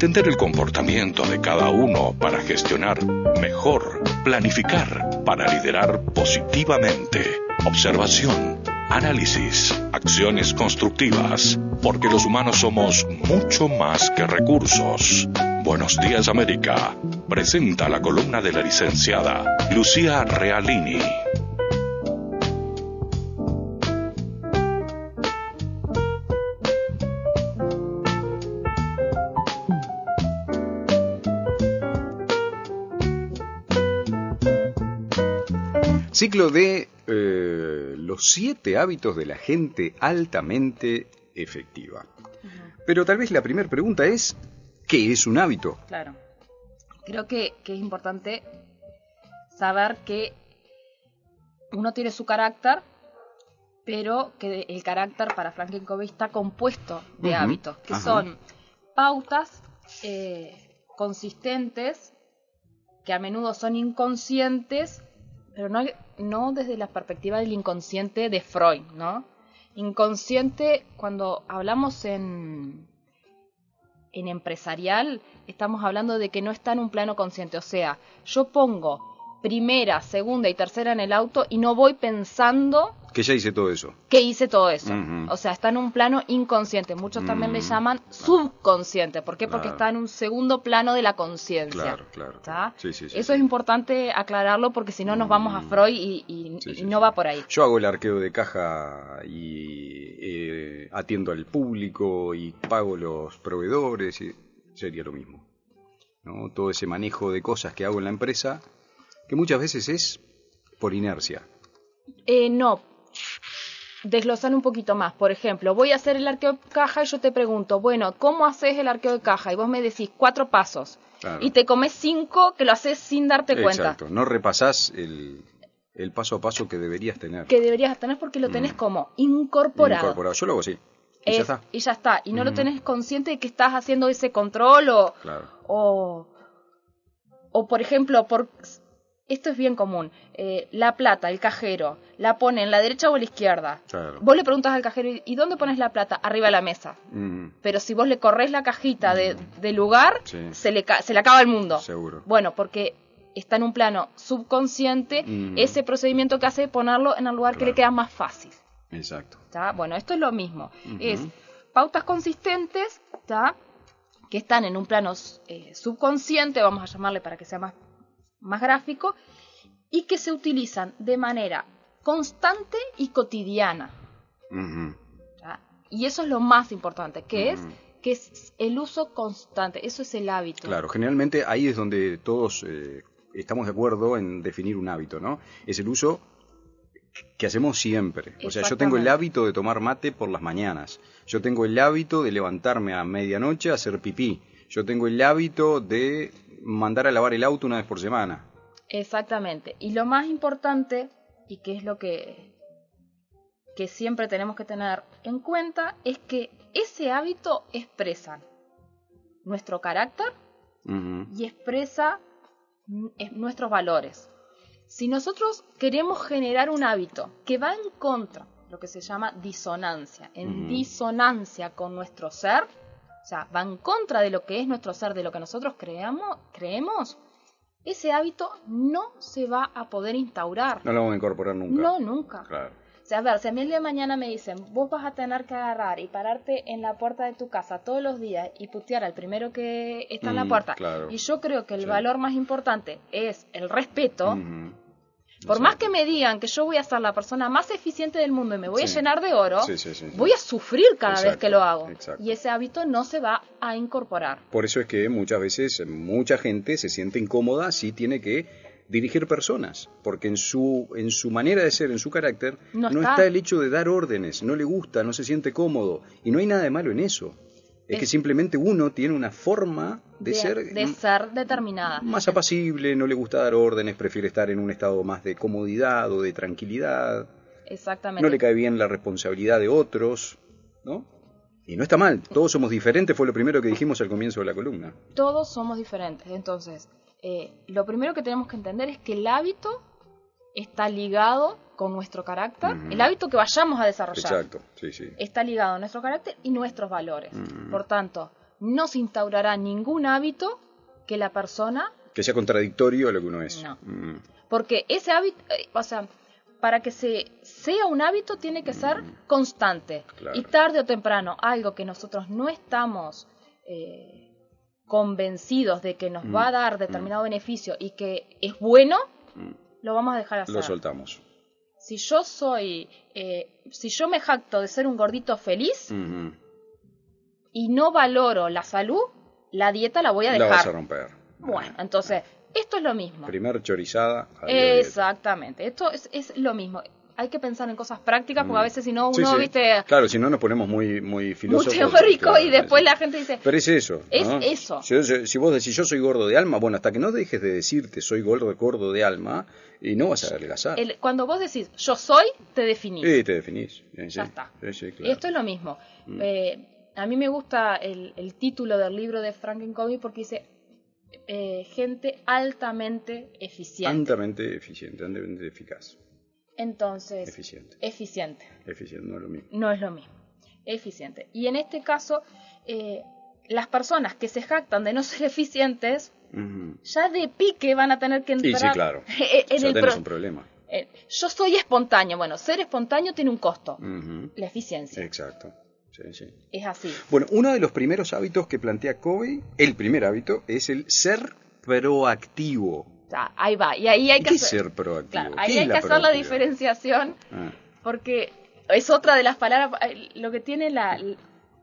Entender el comportamiento de cada uno para gestionar mejor, planificar para liderar positivamente, observación, análisis, acciones constructivas, porque los humanos somos mucho más que recursos. Buenos días América. Presenta la columna de la licenciada Lucía Realini. Ciclo de eh, los siete hábitos de la gente altamente efectiva. Pero tal vez la primera pregunta es, ¿qué es un hábito? Claro. Creo que, que es importante saber que uno tiene su carácter, pero que el carácter para Franklin Covey está compuesto de hábitos, que ajá. son pautas eh, consistentes, que a menudo son inconscientes, pero no, no desde la perspectiva del inconsciente de Freud, ¿no? Inconsciente, cuando hablamos en, en empresarial, estamos hablando de que no está en un plano consciente. O sea, yo pongo primera, segunda y tercera en el auto y no voy pensando Que ya hice todo eso. que hice todo eso. O sea, está en un plano inconsciente. Muchos también le Mm, llaman subconsciente. ¿Por qué? Porque está en un segundo plano de la conciencia. Claro, claro. ¿Está? Sí, sí, sí, Eso es importante aclararlo porque si no nos vamos a Mm. Freud y, no va por ahí. Yo hago el arqueo de caja y eh, atiendo al público y pago los proveedores y sería lo mismo. ¿no? Todo ese manejo de cosas que hago en la empresa, que muchas veces es por inercia. Eh, no. Desglosar un poquito más. Por ejemplo, voy a hacer el arqueo de caja y yo te pregunto, bueno, ¿cómo haces el arqueo de caja? Y vos me decís cuatro pasos. Claro. Y te comes cinco que lo haces sin darte cuenta. Exacto, no repasás el, el paso a paso que deberías tener. Que deberías tener porque lo tenés como incorporado. Mm. Incorporado. Yo lo hago así. Y ya Es- está. y ya está. Y no lo tenés consciente de que estás haciendo ese control o, Claro. o, o por ejemplo, por esto es bien común. Eh, la plata, el cajero, la pone en la derecha o en la izquierda. Claro. Vos le preguntas al cajero, ¿y dónde pones la plata? Arriba de la mesa. Mm, Pero si vos le corres la cajita de, de lugar, Sí. se, le se le acaba el mundo. seguro. Bueno, porque está en un plano subconsciente Mm. ese procedimiento que hace ponerlo en el lugar que le queda más fácil. Exacto. ¿tá? Bueno, esto es lo mismo. Es pautas consistentes, ¿tá? que están en un plano eh, subconsciente, vamos a llamarle para que sea más, más gráfico, y que se utilizan de manera constante y cotidiana. Y eso es lo más importante, que es que es el uso constante, eso es el hábito. Claro, generalmente ahí es donde todos eh, estamos de acuerdo en definir un hábito, ¿no? Es el uso que hacemos siempre. O sea, yo tengo el hábito de tomar mate por las mañanas. Yo tengo el hábito de levantarme a medianoche a hacer pipí. Yo tengo el hábito de mandar a lavar el auto una vez por semana. Exactamente. Y lo más importante, y que es lo que, que siempre tenemos que tener en cuenta, es que ese hábito expresa nuestro carácter y expresa es- nuestros valores. Si nosotros queremos generar un hábito que va en contra, lo que se llama disonancia, en disonancia con nuestro ser, o sea, va en contra de lo que es nuestro ser, de lo que nosotros creamos, creemos, ese hábito no se va a poder instaurar. No lo vamos a incorporar nunca. No, nunca. Claro. O sea, a ver, si a mí el día de mañana me dicen, vos vas a tener que agarrar y pararte en la puerta de tu casa todos los días y putear al primero que está en la Mm, puerta. claro. Y yo creo que el Sí. valor más importante es el respeto. Por más que me digan que yo voy a ser la persona más eficiente del mundo y me voy a llenar de oro, Sí, sí, voy a sufrir cada vez que lo hago. exacto. Y ese hábito no se va a incorporar. Por eso es que muchas veces mucha gente se siente incómoda si tiene que dirigir personas, porque en su en su manera de ser, en su carácter, No está. el hecho de dar órdenes, no le gusta, no se siente cómodo y no hay nada de malo en eso. Es, que simplemente uno tiene una forma de, ser de ser determinada. más apacible, no le gusta dar órdenes, prefiere estar en un estado más de comodidad o de tranquilidad, Exactamente. no le cae bien la responsabilidad de otros, ¿no? Y no está mal, todos somos diferentes, fue lo primero que dijimos al comienzo de la columna. todos somos diferentes. Entonces, eh, lo primero que tenemos que entender es que el hábito está ligado con nuestro carácter, el hábito que vayamos a desarrollar Exacto, sí, sí. está ligado a nuestro carácter y nuestros valores. Por tanto, no se instaurará ningún hábito que la persona, Que sea contradictorio a lo que uno es. No. Porque ese hábito, eh, o sea, para que se sea un hábito tiene que ser constante Claro. y tarde o temprano algo que nosotros no estamos eh, convencidos de que nos va a dar determinado beneficio y que es bueno, lo vamos a dejar hacer. Lo soltamos. Si yo soy, eh, si yo me jacto de ser un gordito feliz y no valoro la salud, la dieta la voy a La vas a dejar. romper. Bueno, entonces, esto es lo mismo. Primer chorizada. Exactamente, esto es, es lo mismo. Hay que pensar en cosas prácticas porque a veces si no Mm. Sí, uno, sí. viste, Claro, si no nos ponemos muy, muy muy filósofos. teórico claro, y después la gente dice, Pero es eso. Es ¿no? eso. Si, vos decís yo soy gordo de alma, bueno, hasta que no dejes de decirte soy gordo, gordo de alma, y no vas a adelgazar. el- cuando vos decís yo soy, te definís. Sí, te definís. Sí. Ya está. Claro. esto es lo mismo. Mm. Eh, a mí me gusta el, el título del libro de Frankencovey porque dice eh, gente altamente eficiente. Altamente eficiente, altamente eficaz. Entonces, Eficiente. eficiente. Eficiente, no es lo mismo. No es lo mismo. Eficiente. Y en este caso, eh, las personas que se jactan de no ser eficientes, ya de pique van a tener que Sí, entrar sí, claro. en ya el tenés pro- un problema. eh, yo soy espontáneo. Bueno, ser espontáneo tiene un costo. La eficiencia. Exacto. Sí, sí. Es así. Bueno, uno de los primeros hábitos que plantea Covey, el primer hábito, es el ser proactivo. Sea, ahí va. Y ahí hay ¿Y que ¿Qué es hacer, ser proactivo? claro, ¿Qué ahí hay la que hacer la diferenciación Ah, porque es otra de las palabras, eh, lo que tiene la,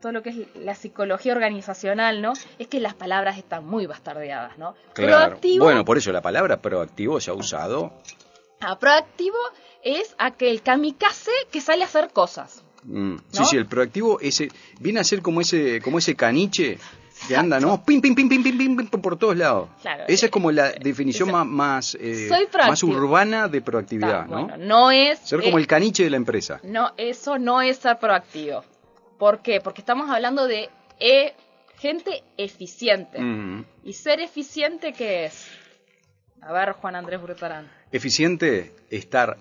todo lo que es la psicología organizacional, ¿no? Es que las palabras están muy bastardeadas, ¿no? claro. Proactivo, Bueno, por eso la palabra proactivo se ha usado. ah, proactivo es aquel kamikaze que sale a hacer cosas. mm, Sí, sí, el proactivo ese viene a ser como ese como ese caniche que anda, ¿no? Pim, pim, pim, pim, pim, pim, pim, por todos lados. Claro, Esa es como la eh, definición esa- más más, eh, más urbana de proactividad, ¿no? bueno, no es Ser como eh, el caniche de la empresa. no, eso no es ser proactivo. ¿Por qué? Porque estamos hablando de eh, gente eficiente. Mm. ¿Y ser eficiente qué es? A ver, Juan Andrés Brutarán. Eficiente, estar,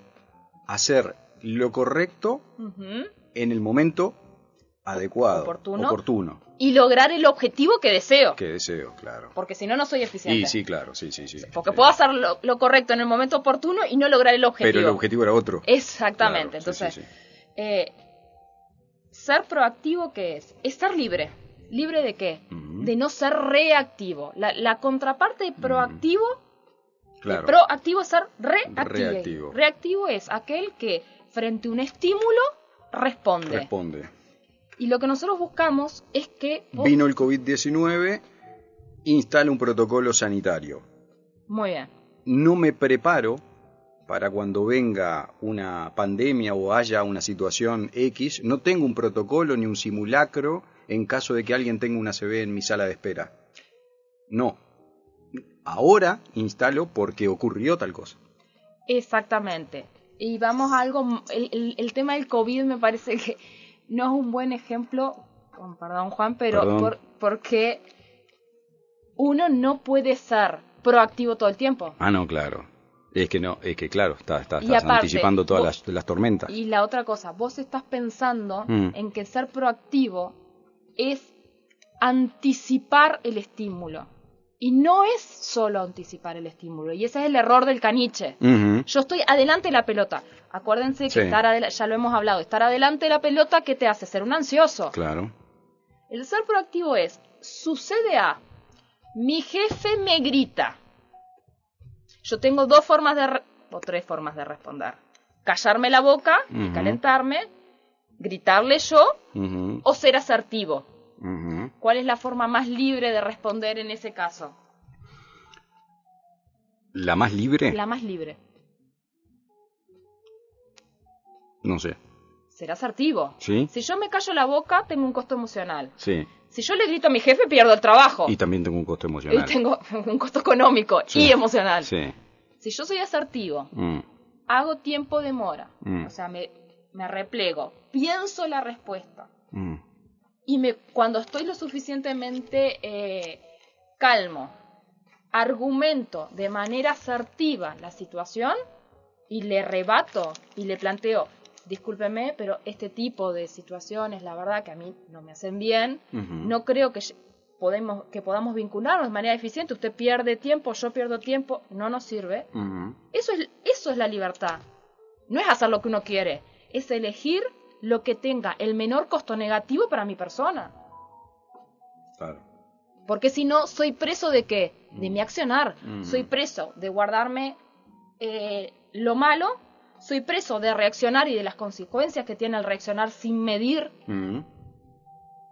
hacer lo correcto en el momento adecuado, Oportuno. oportuno, Y lograr el objetivo que deseo. que deseo, claro. Porque si no, no soy eficiente. Y sí, claro, sí, sí, sí. Porque Sí. puedo hacer lo, lo correcto en el momento oportuno y no lograr el objetivo. Pero el objetivo era otro. Exactamente. Claro, Entonces, sí, sí. eh, ser proactivo, ¿qué es? Es ser libre. ¿Libre de qué? De no ser reactivo. La, la contraparte de proactivo, Claro. proactivo es ser reactivo. Reactivo. Reactivo es aquel que frente a un estímulo responde. Responde. Y lo que nosotros buscamos es que... vos- Vino el COVID-19, instala un protocolo sanitario. Muy bien. No me preparo para cuando venga una pandemia o haya una situación X, no tengo un protocolo ni un simulacro en caso de que alguien tenga una CB en mi sala de espera. No. Ahora instalo porque ocurrió tal cosa. Exactamente. Y vamos a algo, el, el- el tema del COVID me parece que no es un buen ejemplo, con perdón Juan, pero Perdón. por- porque uno no puede ser proactivo todo el tiempo. Ah, no, claro. Es que no, es que claro, estás aparte, anticipando todas vos- las, las tormentas. Y la otra cosa, vos estás pensando Mm. en que ser proactivo es anticipar el estímulo. Y no es solo anticipar el estímulo, y ese es el error del caniche. Yo estoy adelante de la pelota. Acuérdense que estar ya lo hemos hablado, estar adelante de la pelota, ¿qué te hace? Ser un ansioso. Claro. El ser proactivo es, sucede a, mi jefe me grita. Yo tengo dos formas de, o tres formas de responder. Callarme la boca y calentarme, gritarle yo o ser asertivo. ¿Cuál es la forma más libre de responder en ese caso? ¿La más libre? La más libre. No sé. Ser asertivo. ¿Sí? Si yo me callo la boca, tengo un costo emocional. Sí. Si yo le grito a mi jefe, pierdo el trabajo. Y también tengo un costo Y emocional. tengo un costo económico Sí. y emocional. Sí. Si yo soy asertivo, Mm, hago tiempo de mora, Mm. o sea, me, me replego, pienso la respuesta. Y me, cuando estoy lo suficientemente eh, calmo, argumento de manera asertiva la situación y le rebato y le planteo, discúlpeme, pero este tipo de situaciones, la verdad que a mí no me hacen bien, no creo que podemos, que podamos vincularnos de manera eficiente. Usted pierde tiempo, yo pierdo tiempo, no nos sirve. Eso es, eso es la libertad. No es hacer lo que uno quiere, es elegir lo que tenga el menor costo negativo para mi persona. Claro. Porque si no, soy preso de qué? De mi accionar. Mm. Soy preso de guardarme eh, lo malo. Soy preso de reaccionar y de las consecuencias que tiene el reaccionar sin medir. Ujú.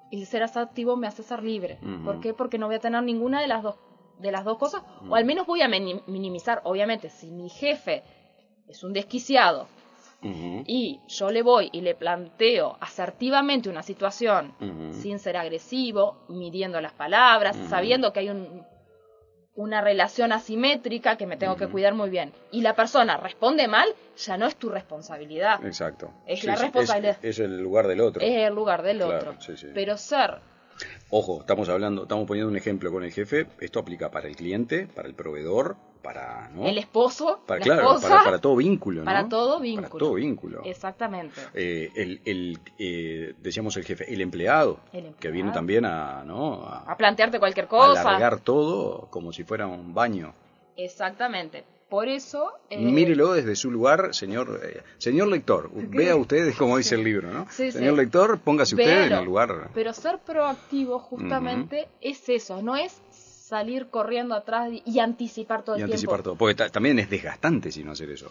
Y el ser activo me hace ser libre. ¿Por qué? Porque no voy a tener ninguna de las dos, de las dos cosas. O al menos voy a mini- minimizar. Obviamente, si mi jefe es un desquiciado Y yo le voy y le planteo asertivamente una situación sin ser agresivo, midiendo las palabras, sabiendo que hay un- una relación asimétrica que me tengo que cuidar muy bien, y la persona responde mal, ya no es tu responsabilidad, Exacto. Es la responsabilidad. Es, es el lugar del otro. es el lugar del Claro, otro. sí, sí. Pero ser, Ojo, estamos hablando, estamos poniendo un ejemplo con el jefe. Esto aplica para el cliente, para el proveedor, para, ¿no? el esposo, para, la claro, esposa, para, para todo vínculo, ¿no? para todo vínculo. Para todo vínculo. exactamente. Eh, el, el, eh, decíamos el jefe, el empleado, El empleado. que viene también a, ¿no? a, A plantearte cualquier cosa. alargar todo como si fuera un baño. Exactamente. Por eso... eh, Mírelo desde su lugar, señor eh, señor lector. Vea usted como dice el libro, ¿no? Sí, sí. señor lector, póngase usted en el lugar. Pero ser proactivo justamente es eso, no es salir corriendo atrás y, anticipar todo Y el anticipar tiempo. todo. Porque ta- también es desgastante si no hacer eso.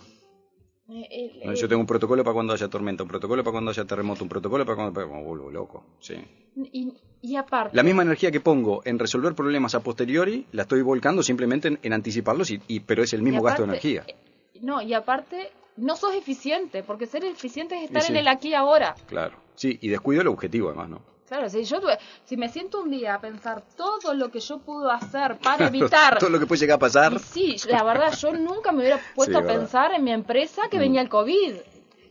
Eh, el- ¿no? el- Yo tengo un protocolo para cuando haya tormenta, un protocolo para cuando haya terremoto, un protocolo para cuando... Me vuelvo loco, sí. y, y aparte, La misma energía que pongo en resolver problemas a posteriori, la estoy volcando simplemente en, en anticiparlos, y, y- pero es el mismo gasto de energía. eh, No, y aparte, no sos eficiente, porque ser eficiente es estar sí. en el aquí y ahora. Claro. Sí, y descuido el objetivo además, ¿no? Claro, si yo tuve- si me siento un día a pensar todo lo que yo puedo hacer para evitar Todo lo que puede llegar a pasar. Sí, la verdad, yo nunca me hubiera puesto Sí, a verdad. pensar en mi empresa que Mm. venía el COVID.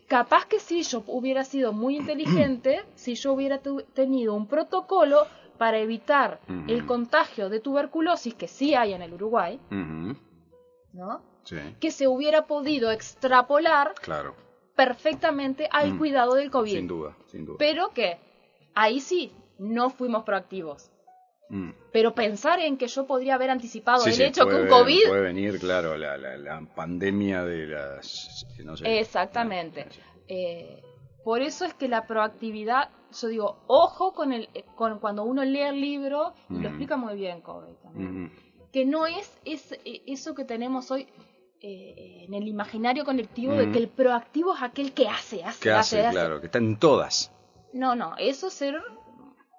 Capaz que sí, yo hubiera sido muy inteligente si yo hubiera tenido un protocolo para evitar Ujú. el contagio de tuberculosis que sí hay en el Uruguay, Ujú, ¿no? Sí, Que se hubiera podido extrapolar claro. perfectamente al Mm. cuidado del COVID. Sin duda, sin duda. Pero que ahí sí, no fuimos proactivos. Mm. Pero pensar en que yo podría haber anticipado Sí, el sí, hecho que un COVID Puede venir, claro, la, la, la pandemia de las... No sé. Exactamente. Sí. Eh, por eso es que la proactividad, yo digo, ojo con el, eh, con cuando uno lee el libro, y Mm. lo explica muy bien Kobe también, Ujú. que no es, es eh, eso que tenemos hoy eh, en el imaginario colectivo de Mm. que el proactivo es aquel que hace, hace, ¿Qué hace? Claro, que está en todas. No, no, eso es ser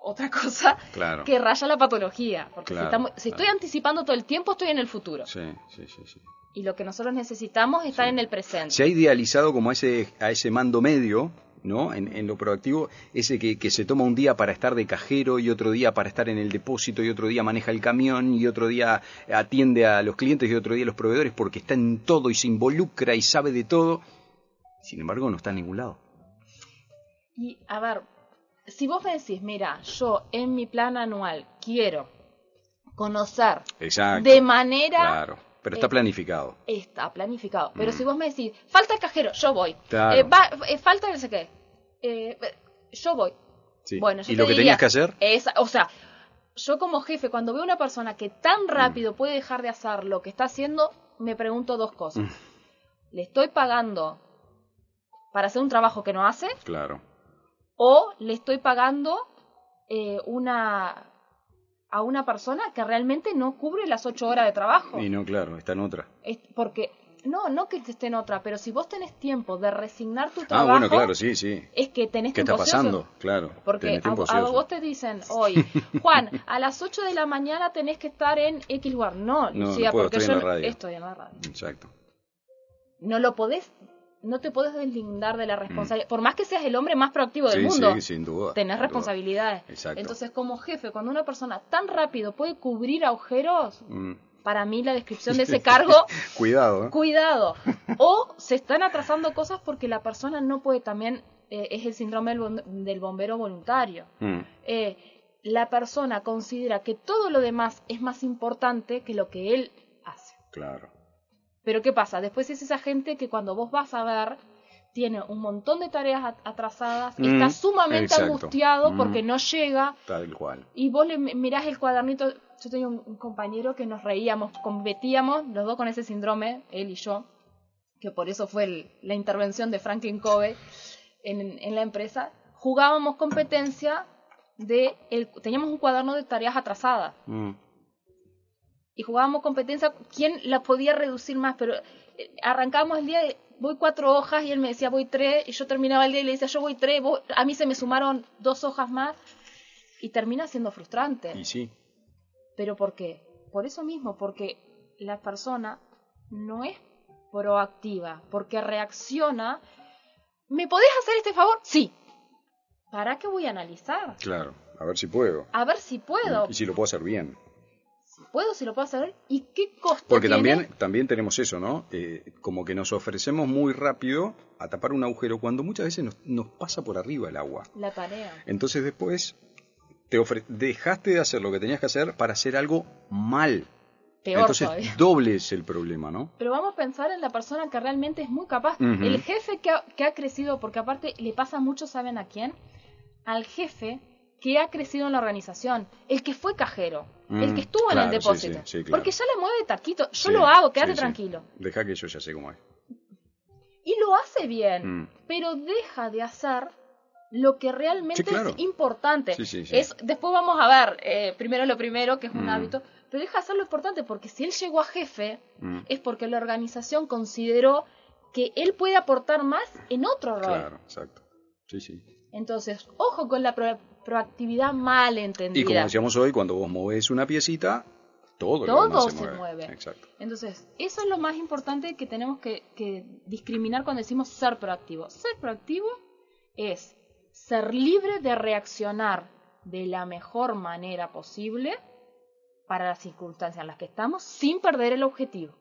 otra cosa Claro. que raya la patología. Porque Claro, si, estamos- si claro. estoy anticipando todo el tiempo, estoy en el futuro. Sí, sí, sí, sí. Y lo que nosotros necesitamos es estar Sí. en el presente. Se ha idealizado como a ese, a ese mando medio, ¿no? En, en lo proactivo, ese que, que se toma un día para estar de cajero y otro día para estar en el depósito y otro día maneja el camión y otro día atiende a los clientes y otro día a los proveedores porque está en todo y se involucra y sabe de todo. Sin embargo, no está en ningún lado. Y a ver, si vos me decís, mira, yo en mi plan anual quiero conocer Exacto. de manera... Claro. Pero está eh, planificado. Está planificado. Pero Mm. si vos me decís, falta el cajero, yo voy. Claro. Eh, va- eh, falta no sé qué. Eh, yo voy. Sí. Bueno, yo y lo que diría, tenías que hacer, es- o sea, yo como jefe, cuando veo una persona que tan rápido puede dejar de hacer lo que está haciendo, me pregunto dos cosas. Mm. ¿Le estoy pagando para hacer un trabajo que no hace? claro. O le estoy pagando eh, una a una persona que realmente no cubre las ocho horas de trabajo. Y no, claro, está en otra. Es- porque, no, no que esté en otra, pero si vos tenés tiempo de resignar tu Ah, trabajo, bueno, claro, sí, sí. es que tenés ¿Qué está ocioso. pasando? Claro. Porque a, vos te dicen hoy, Juan, a las 8 de la mañana tenés que estar en X lugar. No, No, Lucía, no puedo, porque estoy en yo la radio. estoy en la radio. Exacto. No lo podés, no te podés deslindar de la responsabilidad. Por más que seas el hombre más proactivo del Mm. Sí, mundo, sí, sin duda. tenés sin duda. responsabilidades. Exacto. Entonces, como jefe, cuando una persona tan rápido puede cubrir agujeros, Mm. para mí la descripción de ese cargo, Cuidado, ¿eh? cuidado. O se están atrasando cosas porque la persona no puede también, eh, es el síndrome del, del bombero voluntario. Mm. Eh, la persona considera que todo lo demás es más importante que lo que él hace. Claro. Pero ¿qué pasa? Después es esa gente que cuando vos vas a ver, tiene un montón de tareas at- atrasadas, Mm, está sumamente exacto. angustiado Mm. porque no llega Tal cual. y vos le mi- mirás el cuadernito. Yo tenía un, un compañero que nos reíamos, competíamos los dos con ese síndrome, él y yo, que por eso fue el- la intervención de Franklin Covey en, en la empresa. Jugábamos competencia de. El, teníamos un cuaderno de tareas atrasadas Mm. Y jugábamos competencia quién la podía reducir más, pero eh, arrancábamos el día de voy cuatro hojas y él me decía voy tres y yo terminaba el día y le decía yo voy tres, a mí se me sumaron dos hojas más y termina siendo frustrante. Y sí. ¿Pero por qué? Por eso mismo, porque la persona no es proactiva, porque reacciona. ¿Me podés hacer este favor? Sí. ¿Para qué voy a analizar? Claro. A ver si puedo. A ver si puedo. Y si lo puedo hacer bien. Puedo, si lo puedo hacer. ¿Y qué costo Porque tiene? también, también tenemos eso, ¿no? Eh, como que nos ofrecemos muy rápido a tapar un agujero cuando muchas veces nos, nos pasa por arriba el agua. La tarea. Entonces después te ofre- dejaste de hacer lo que tenías que hacer para hacer algo mal. Peor Entonces todavía. doble es el problema, ¿no? Pero vamos a pensar en la persona que realmente es muy capaz. El jefe que ha, que ha crecido, porque aparte le pasa mucho, ¿saben a quién? Al jefe que ha crecido en la organización, el que fue cajero, el Mm, que estuvo en el depósito. sí, sí, claro. Porque ya le mueve taquito, yo Sí, lo hago, quédate tranquilo. Deja que yo ya sé cómo es. Y lo hace bien, Mm. pero deja de hacer lo que realmente claro. es importante. Sí, sí, sí. Es, después vamos a ver, eh, primero lo primero, que es un Mm. hábito, pero deja de hacer lo importante, porque si él llegó a jefe, es porque la organización consideró que él puede aportar más en otro rol. Claro, exacto. Sí, sí. Entonces, ojo con la proactividad mal entendida. Y como decíamos hoy, cuando vos movés una piecita, todo, lo Todo demás se mueve. Exacto. Entonces, eso es lo más importante que tenemos que, que discriminar cuando decimos ser proactivo. Ser proactivo es ser libre de reaccionar de la mejor manera posible para las circunstancias en las que estamos sin perder el objetivo.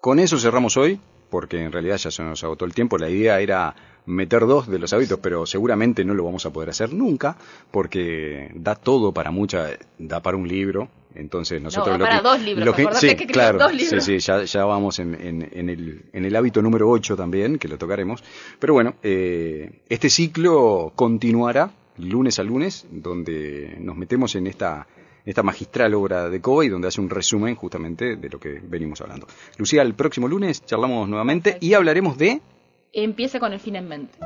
Con eso cerramos hoy, porque en realidad ya se nos agotó el tiempo. La idea era meter dos de los hábitos, pero seguramente no lo vamos a poder hacer nunca, porque da todo para mucha, da para un libro. Entonces nosotros lo para que, dos libros, lo que- sí, que claro, dos libros. sí, sí, ya, ya vamos en, en- en el, en el hábito número 8 también, que lo tocaremos. Pero bueno, eh, este ciclo continuará lunes a lunes, donde nos metemos en esta, esta magistral obra de Covey, donde hace un resumen justamente de lo que venimos hablando. Lucía, el próximo lunes charlamos nuevamente y hablaremos de... Empiece con el fin en mente.